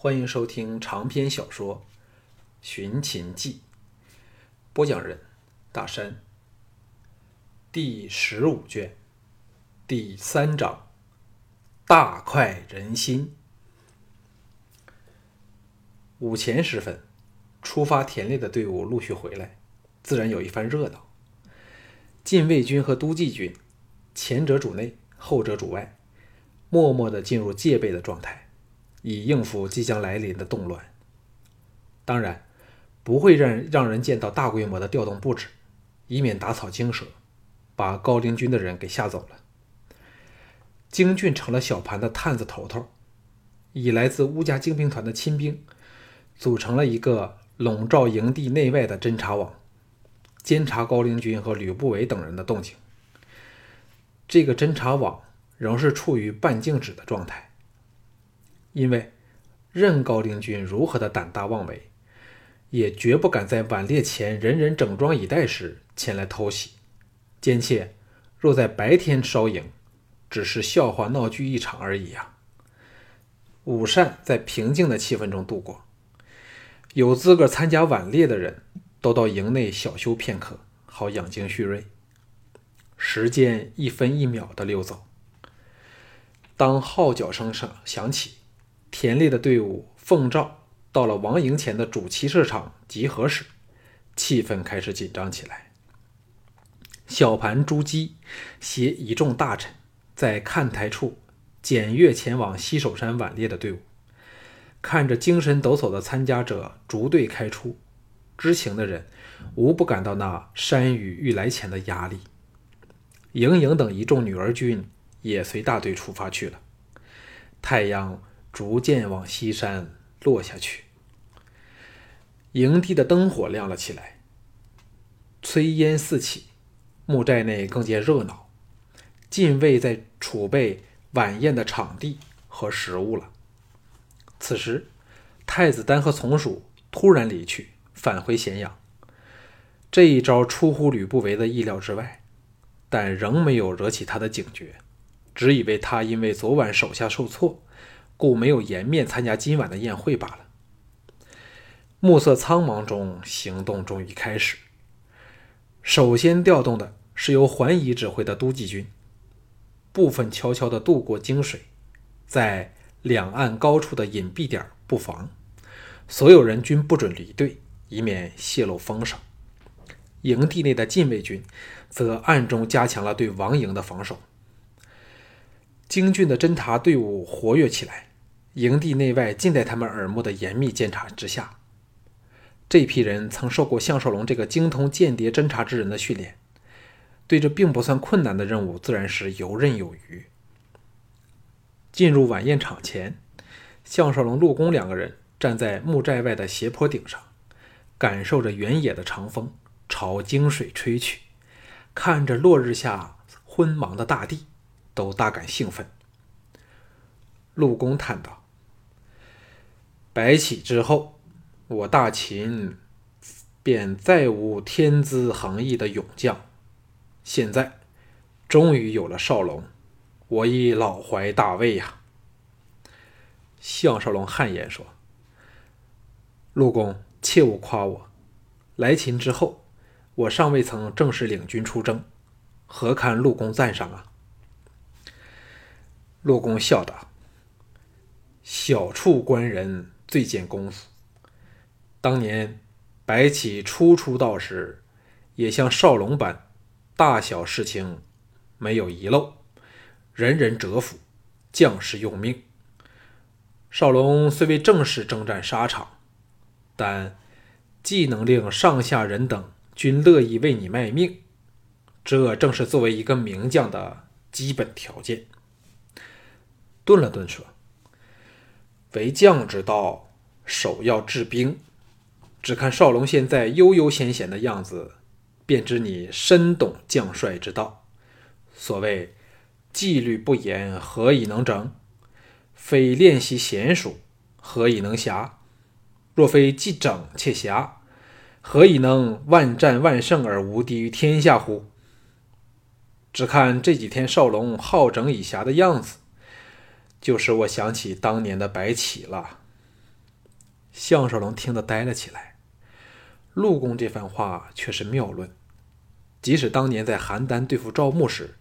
欢迎收听长篇小说《寻秦记》，播讲人：大山。第十五卷，第三章：大快人心。午前时分，出发田猎的队伍陆续回来，自然有一番热闹。禁卫军和都记军，前者主内，后者主外，默默的进入戒备的状态。以应付即将来临的动乱。当然，不会让让人见到大规模的调动布置，以免打草惊蛇，把高陵军的人给吓走了。京俊成了小盘的探子头头，以来自乌家精兵团的亲兵，组成了一个笼罩营地内外的侦察网，监察高陵军和吕不韦等人的动静。这个侦察网仍是处于半静止的状态。因为任高陵军如何的胆大妄为，也绝不敢在晚猎前人人整装以待时前来偷袭。奸妾若在白天烧营，只是笑话闹剧一场而已呀。午膳在平静的气氛中度过，有资格参加晚猎的人都到营内小休片刻，好养精蓄锐。时间一分一秒的溜走，当号角声声响起。田猎的队伍奉召到了王营前的主骑射场集合时，气氛开始紧张起来。小盘朱姬携一众大臣在看台处检阅前往西首山晚猎的队伍，看着精神抖擞的参加者逐队开出，知情的人无不感到那山雨欲来前的压力。盈盈等一众女儿军也随大队出发去了。太阳。逐渐往西山落下去，营地的灯火亮了起来，炊烟四起，木寨内更见热闹。禁卫在储备晚宴的场地和食物了。此时，太子丹和从属突然离去，返回咸阳。这一招出乎吕不韦的意料之外，但仍没有惹起他的警觉，只以为他因为昨晚手下受挫。故没有颜面参加今晚的宴会罢了。暮色苍茫中，行动终于开始。首先调动的是由桓乙指挥的都记军，部分悄悄地渡过泾水，在两岸高处的隐蔽点布防，所有人均不准离队，以免泄露风声。营地内的禁卫军则暗中加强了对王营的防守。京郡的侦察队伍活跃起来。营地内外尽在他们耳目的严密监察之下。这批人曾受过项少龙这个精通间谍侦察之人的训练，对这并不算困难的任务，自然是游刃有余。进入晚宴场前，项少龙、陆公两个人站在木寨外的斜坡顶上，感受着原野的长风朝泾水吹去，看着落日下昏茫的大地，都大感兴奋。陆公叹道。白起之后，我大秦便再无天资横溢的勇将。现在终于有了少龙，我已老怀大慰呀。项少龙汗颜说：“陆公切勿夸我，来秦之后，我尚未曾正式领军出征，何堪陆公赞赏啊？”陆公笑道：“小处官人。”最见功夫。当年白起初出道时，也像少龙般，大小事情没有遗漏，人人折服，将士用命。少龙虽未正式征战沙场，但既能令上下人等均乐意为你卖命，这正是作为一个名将的基本条件。顿了顿，说。为将之道，首要治兵。只看少龙现在悠悠闲闲的样子，便知你深懂将帅之道。所谓纪律不严，何以能整？非练习娴熟，何以能侠？若非既整且侠，何以能万战万胜而无敌于天下乎？只看这几天少龙好整以暇的样子。就使我想起当年的白起了。项少龙听得呆了起来。陆公这番话却是妙论。即使当年在邯郸对付赵牧时，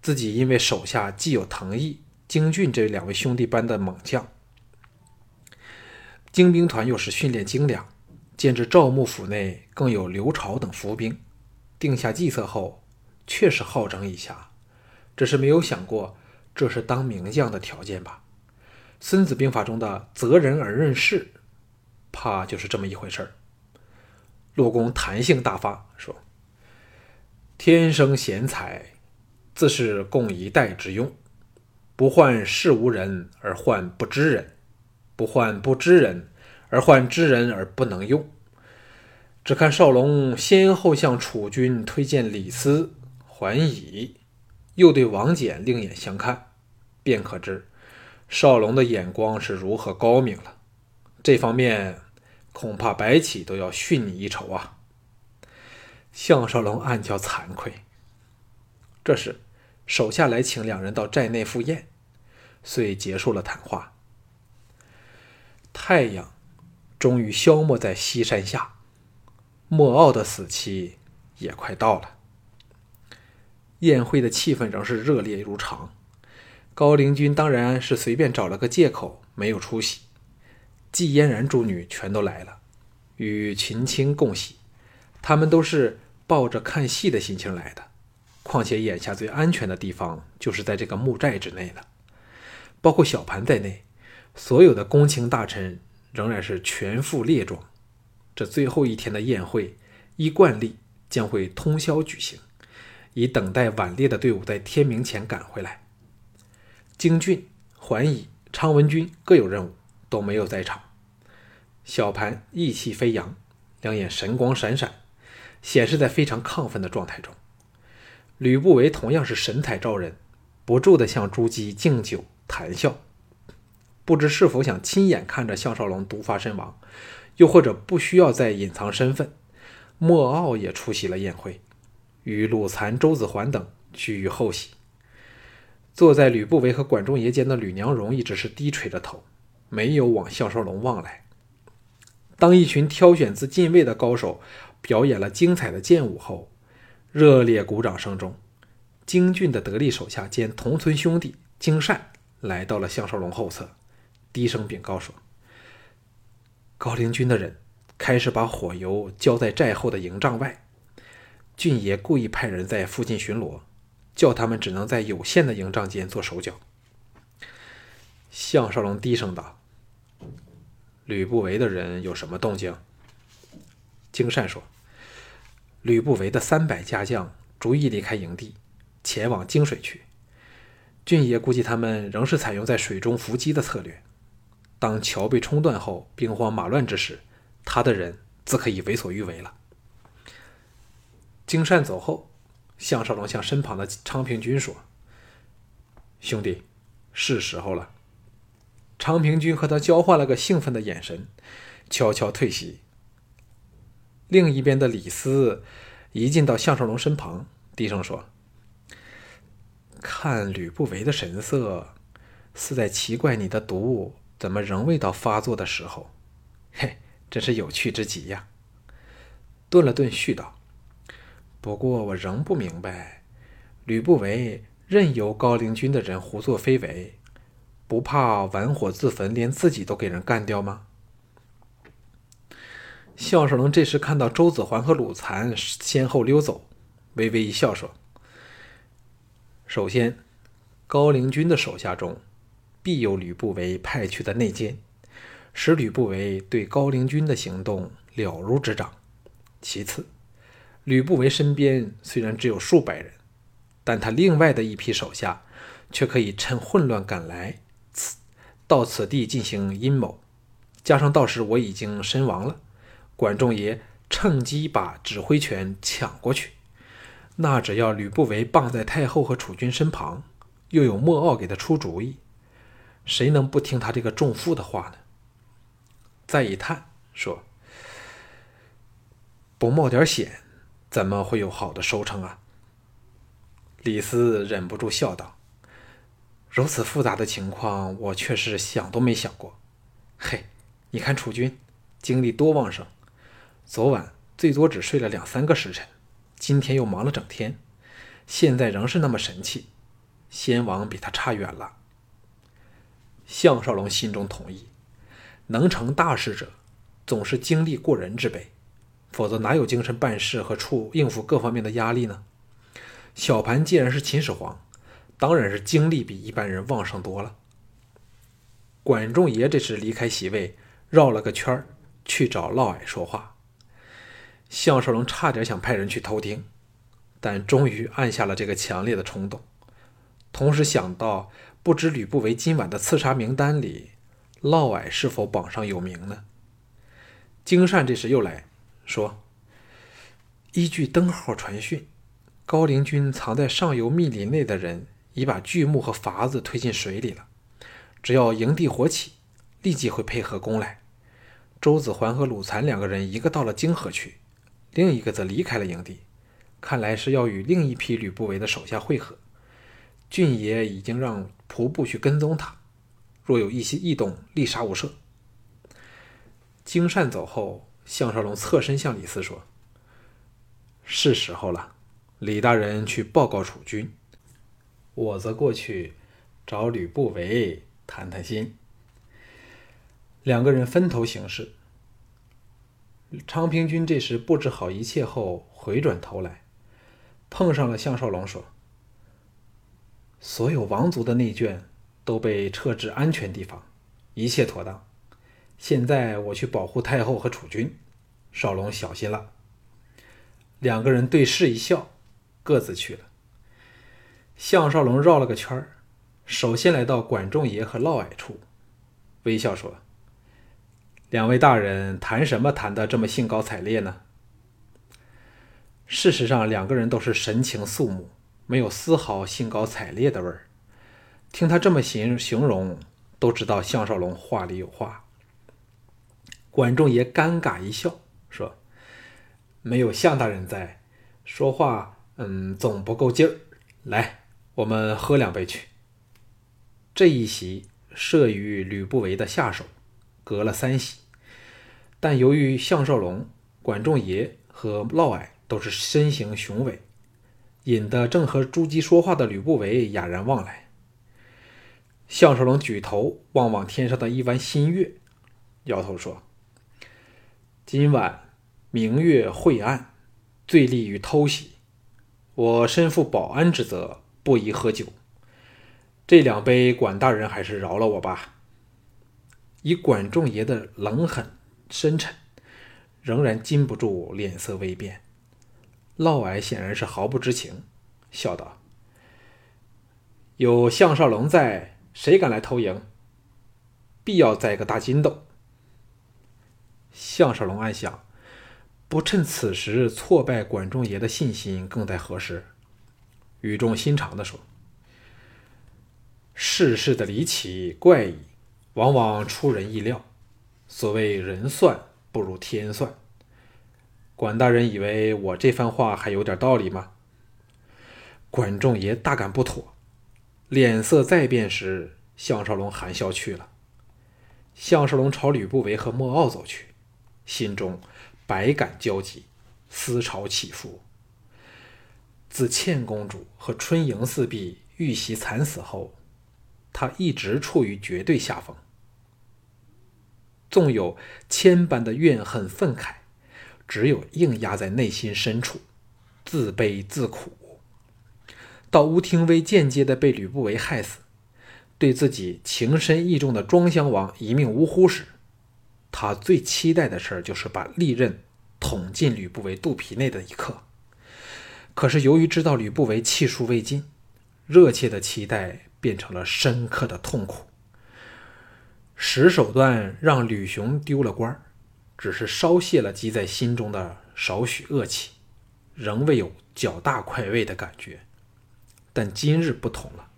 自己因为手下既有藤毅、京俊这两位兄弟般的猛将，精兵团又是训练精良，兼之赵牧府内更有刘朝等伏兵，定下计策后，确实好整以暇，只是没有想过这是当名将的条件吧？《孙子兵法》中的“择人而任事”，怕就是这么一回事儿。陆公弹性大发，说：“天生贤才，自是供一代之用。不患世无人而患不知人，不患不知人而患知人而不能用。只看少龙先后向楚军推荐李斯、桓乙，又对王翦另眼相看，便可知少龙的眼光是如何高明了。这方面。”恐怕白起都要逊你一筹啊！项少龙暗叫惭愧。这时，手下来请两人到寨内赴宴，遂结束了谈话。太阳终于消没在西山下，莫傲的死期也快到了。宴会的气氛仍是热烈如常。高陵君当然是随便找了个借口没有出席。季嫣然诸女全都来了，与秦青共喜。他们都是抱着看戏的心情来的。况且眼下最安全的地方就是在这个木寨之内了。包括小盘在内，所有的公卿大臣仍然是全副列装。这最后一天的宴会，依惯例将会通宵举行，以等待晚列的队伍在天明前赶回来。京俊、桓乙、昌文君各有任务。都没有在场。小盘意气飞扬，两眼神光闪闪，显示在非常亢奋的状态中。吕不韦同样是神采照人，不住地向朱姬敬酒谈笑。不知是否想亲眼看着项少龙毒发身亡，又或者不需要再隐藏身份，莫傲也出席了宴会，与鲁残、周子桓等居于后席。坐在吕不韦和管仲爷间的吕娘荣一直是低垂着头。没有往项少龙望来。当一群挑选自禁卫的高手表演了精彩的剑舞后，热烈鼓掌声中，京俊的得力手下兼同村兄弟京善来到了项少龙后侧，低声禀告说：“高陵军的人开始把火油浇在寨后的营帐外，俊爷故意派人在附近巡逻，叫他们只能在有限的营帐间做手脚。”项少龙低声道。吕不韦的人有什么动静？金善说：“吕不韦的三百家将逐一离开营地，前往泾水去。俊爷估计他们仍是采用在水中伏击的策略。当桥被冲断后，兵荒马乱之时，他的人自可以为所欲为了。”金善走后，项少龙向身旁的昌平君说：“兄弟，是时候了。”昌平君和他交换了个兴奋的眼神，悄悄退席。另一边的李斯一进到项少龙身旁，低声说：“看吕不韦的神色，似在奇怪你的毒怎么仍未到发作的时候。嘿，真是有趣之极呀。”顿了顿，续道：“不过我仍不明白，吕不韦任由高陵君的人胡作非为。”不怕玩火自焚，连自己都给人干掉吗？项少龙这时看到周子桓和鲁残先后溜走，微微一笑说：“首先，高陵君的手下中必有吕不韦派去的内奸，使吕不韦对高陵君的行动了如指掌。其次，吕不韦身边虽然只有数百人，但他另外的一批手下却可以趁混乱赶来。”到此地进行阴谋，加上到时我已经身亡了，管仲爷趁机把指挥权抢过去，那只要吕不韦傍在太后和楚军身旁，又有莫傲给他出主意，谁能不听他这个重负的话呢？再一叹说：“不冒点险，怎么会有好的收成啊？”李斯忍不住笑道。如此复杂的情况，我却是想都没想过。嘿，你看楚军精力多旺盛，昨晚最多只睡了两三个时辰，今天又忙了整天，现在仍是那么神气。先王比他差远了。”项少龙心中同意，能成大事者，总是精力过人之辈，否则哪有精神办事和处应付各方面的压力呢？小盘既然是秦始皇，当然是精力比一般人旺盛多了。管仲爷这时离开席位，绕了个圈去找嫪毐说话。项少龙差点想派人去偷听，但终于按下了这个强烈的冲动，同时想到。不知吕不韦今晚的刺杀名单里，嫪毐是否榜上有名呢？荆善这时又来说：“依据灯号传讯，高陵军藏在上游密林内的人，已把巨木和筏子推进水里了。只要营地火起，立即会配合攻来。周子桓和鲁残两个人，一个到了泾河去，另一个则离开了营地，看来是要与另一批吕不韦的手下会合。俊爷已经让。”仆部去跟踪他，若有一些异动，立杀无赦。金善走后，项少龙侧身向李斯说：“是时候了，李大人去报告楚军，我则过去找吕不韦谈谈心。”两个人分头行事。昌平君这时布置好一切后，回转头来，碰上了项少龙，说。所有王族的内眷都被撤至安全地方，一切妥当。现在我去保护太后和储君，少龙小心了。两个人对视一笑，各自去了。项少龙绕了个圈儿，首先来到管仲爷和嫪毐处，微笑说：“两位大人谈什么谈得这么兴高采烈呢？”事实上，两个人都是神情肃穆。没有丝毫兴高采烈的味儿。听他这么形形容，都知道项少龙话里有话。管仲爷尴尬一笑，说：“没有项大人在，说话嗯总不够劲儿。来，我们喝两杯去。”这一席设于吕不韦的下手，隔了三席，但由于项少龙、管仲爷和嫪毐都是身形雄伟。引得正和朱姬说话的吕不韦哑然望来。项少龙举头望望天上的一弯新月，摇头说：“今晚明月晦暗，最利于偷袭。我身负保安之责，不宜喝酒。这两杯，管大人还是饶了我吧。”以管仲爷的冷狠深沉，仍然禁不住脸色微变。嫪毐显然是毫不知情，笑道：“有项少龙在，谁敢来偷营？必要栽个大筋斗。”项少龙暗想：不趁此时挫败管仲爷的信心，更待何时？语重心长的说：“世事的离奇怪异，往往出人意料。所谓人算不如天算。”管大人以为我这番话还有点道理吗？管仲爷大感不妥，脸色再变时，项少龙含笑去了。项少龙朝吕不韦和莫敖走去，心中百感交集，思潮起伏。自倩公主和春莹四婢遇袭惨死后，他一直处于绝对下风，纵有千般的怨恨愤慨。只有硬压在内心深处，自卑自苦。到吴廷威间接的被吕不韦害死，对自己情深意重的庄襄王一命呜呼时，他最期待的事儿就是把利刃捅进吕不韦肚皮内的一刻。可是由于知道吕不韦气数未尽，热切的期待变成了深刻的痛苦。使手段让吕雄丢了官。只是稍泄了积在心中的少许恶气，仍未有较大快慰的感觉。但今日不同了，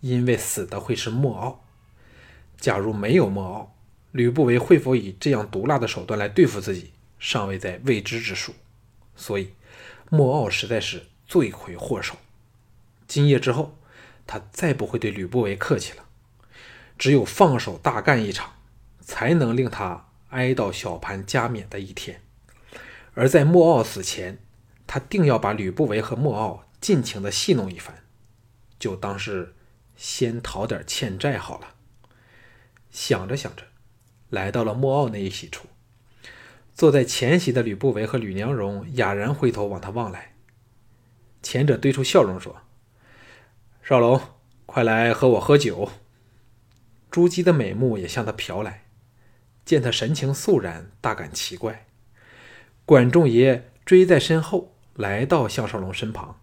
因为死的会是莫敖。假如没有莫敖，吕不韦会否以这样毒辣的手段来对付自己，尚未在未知之数。所以，莫敖实在是罪魁祸首。今夜之后，他再不会对吕不韦客气了。只有放手大干一场。才能令他哀悼小盘加冕的一天。而在莫傲死前，他定要把吕不韦和莫傲尽情的戏弄一番，就当是先讨点欠债好了。想着想着，来到了莫傲那一席处，坐在前席的吕不韦和吕娘荣哑然回头往他望来。前者堆出笑容说：“少龙，快来和我喝酒。”朱姬的美目也向他瞟来，见他神情肃然，大感奇怪。管仲爷追在身后，来到项少龙身旁，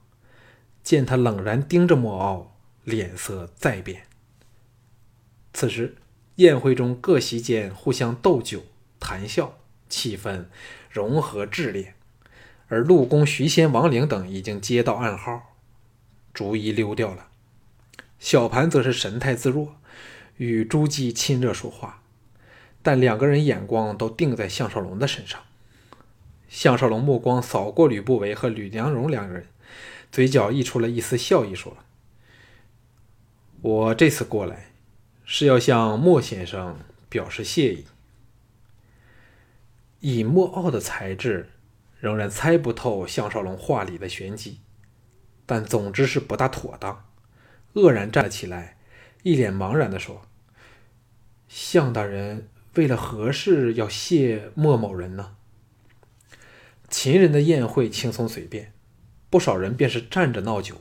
见他冷然盯着莫傲，脸色再变。此时宴会中各席间互相斗酒谈笑，气氛融合炽烈。而陆公、徐仙、王陵等已经接到暗号，逐一溜掉了。小盘则是神态自若，与朱姬亲热说话，但两个人眼光都定在项少龙的身上。项少龙目光扫过吕不韦和吕良荣两人，嘴角溢出了一丝笑意，说：“我这次过来，是要向莫先生表示谢意。以莫傲的才智。”仍然猜不透项少龙话里的玄机，但总之是不大妥当。愕然站了起来，一脸茫然地说：“项大人为了何事要谢莫某人呢？”秦人的宴会轻松随便，不少人便是站着闹酒，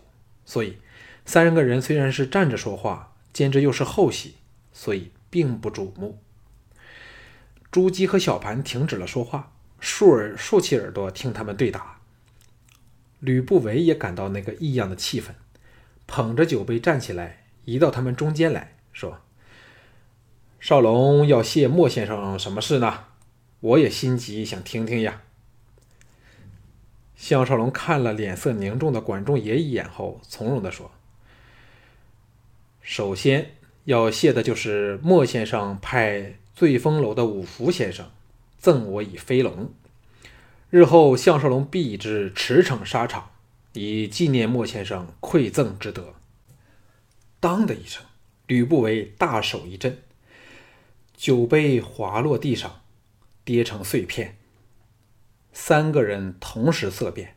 所以三个人虽然是站着说话，兼之又是后席，所以并不瞩目。朱姬和小盘停止了说话。竖耳竖起耳朵听他们对答。吕不韦也感到那个异样的气氛，捧着酒杯站起来，移到他们中间来说：“少龙要谢莫先生什么事呢？我也心急，想听听呀。”项少龙看了脸色凝重的管仲爷一眼后，从容地说：“首先要谢的就是莫先生派醉风楼的五福先生。”赠我以飞龙，日后项少龙必之驰骋沙场，以纪念莫先生馈赠之德。当的一声，吕不韦大手一震，酒杯滑落地上，跌成碎片。三个人同时色变。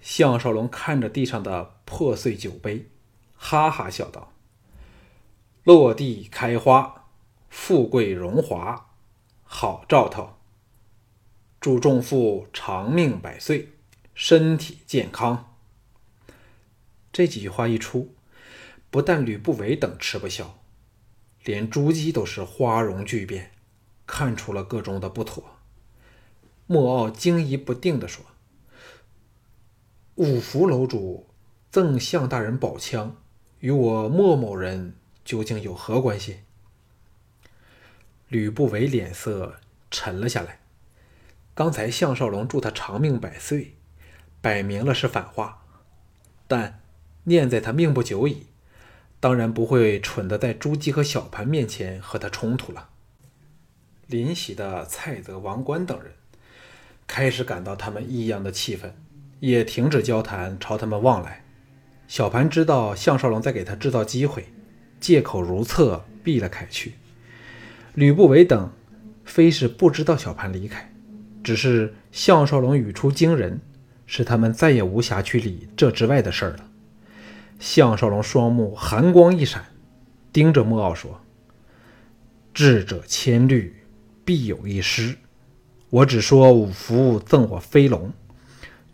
项少龙看着地上的破碎酒杯，哈哈笑道：“落地开花，富贵荣华。”好兆头，祝仲父长命百岁，身体健康。这几句话一出，不但吕不韦等吃不消，连朱姬都是花容巨变，看出了个中的不妥。莫傲惊疑不定地说：“五福楼主赠项大人宝枪，与我莫某人究竟有何关系？”吕不韦脸色沉了下来。刚才项少龙祝他长命百岁，摆明了是反话。但念在他命不久矣，当然不会蠢的在朱姬和小盘面前和他冲突了。临席的蔡泽、王冠等人开始感到他们异样的气氛，也停止交谈，朝他们望来。小盘知道项少龙在给他制造机会，借口如厕，避了开去。吕不韦等非是不知道小盘离开，只是项少龙语出惊人，使他们再也无暇去理这之外的事儿了。项少龙双目寒光一闪，盯着莫傲说：“智者千虑，必有一失。我只说五福赠我飞龙，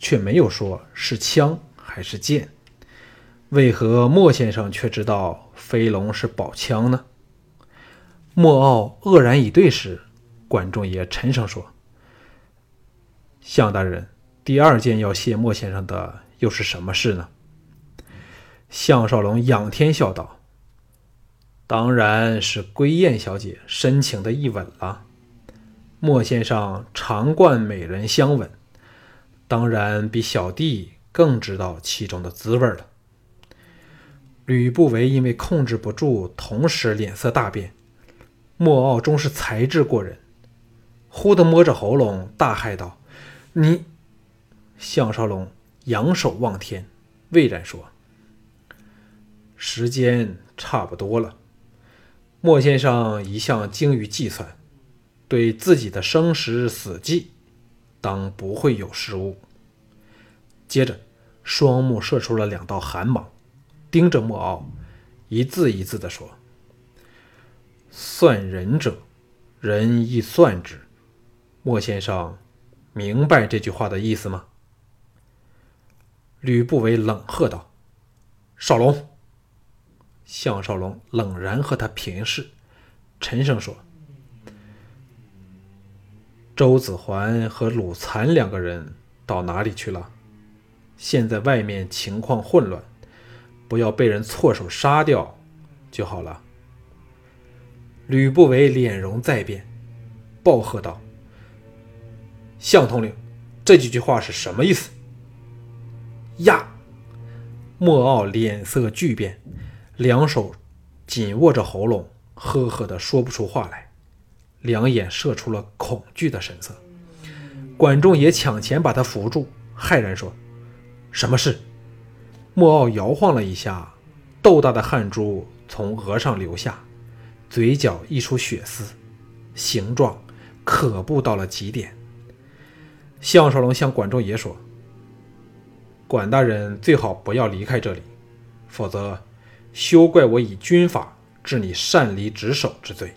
却没有说是枪还是剑。为何莫先生却知道飞龙是宝枪呢？”莫傲愕然以对时，管仲也沉声说：“项大人，第二件要谢莫先生的又是什么事呢？”项少龙仰天笑道：“当然是归燕小姐深情的一吻了。莫先生常惯美人相吻，当然比小弟更知道其中的滋味了。”吕不韦因为控制不住，同时脸色大变。莫傲终是才智过人，忽地摸着喉咙大骇道：“你！”项少龙仰首望天，巍然说：“时间差不多了。”莫先生一向精于计算，对自己的生时死计，当不会有失误。接着，双目射出了两道寒芒，盯着莫傲，一字一字地说：“算人者，人亦算之。”莫先生，明白这句话的意思吗？吕不韦冷喝道：“少龙！”项少龙冷然和他平视，沉声说：“周子桓和鲁残两个人到哪里去了？现在外面情况混乱，不要被人错手杀掉就好了。”吕不韦脸容再变，暴喝道：“项统领，这几句话是什么意思？”呀！莫傲脸色巨变。两手紧握着喉咙，呵呵的说不出话来，两眼射出了恐惧的神色。管仲也抢前把他扶住，骇然说：“什么事？”莫傲摇晃了一下，豆大的汗珠从额上流下，嘴角溢出血丝，形状可怖到了极点。项少龙向管仲爷说：“管大人最好不要离开这里，否则……”休怪我以军法治你擅离职守之罪。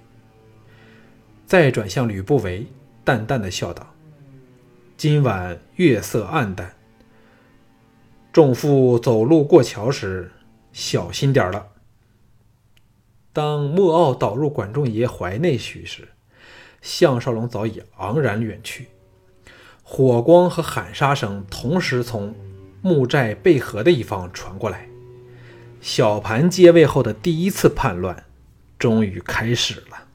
再转向吕不韦，淡淡的笑道：“今晚月色暗淡，众妇走路过桥时，小心点了。”当莫奥倒入管仲爷怀内许时，项少龙早已昂然远去。火光和喊杀声同时从木寨背河的一方传过来。小盘接位后的第一次叛乱，终于开始了。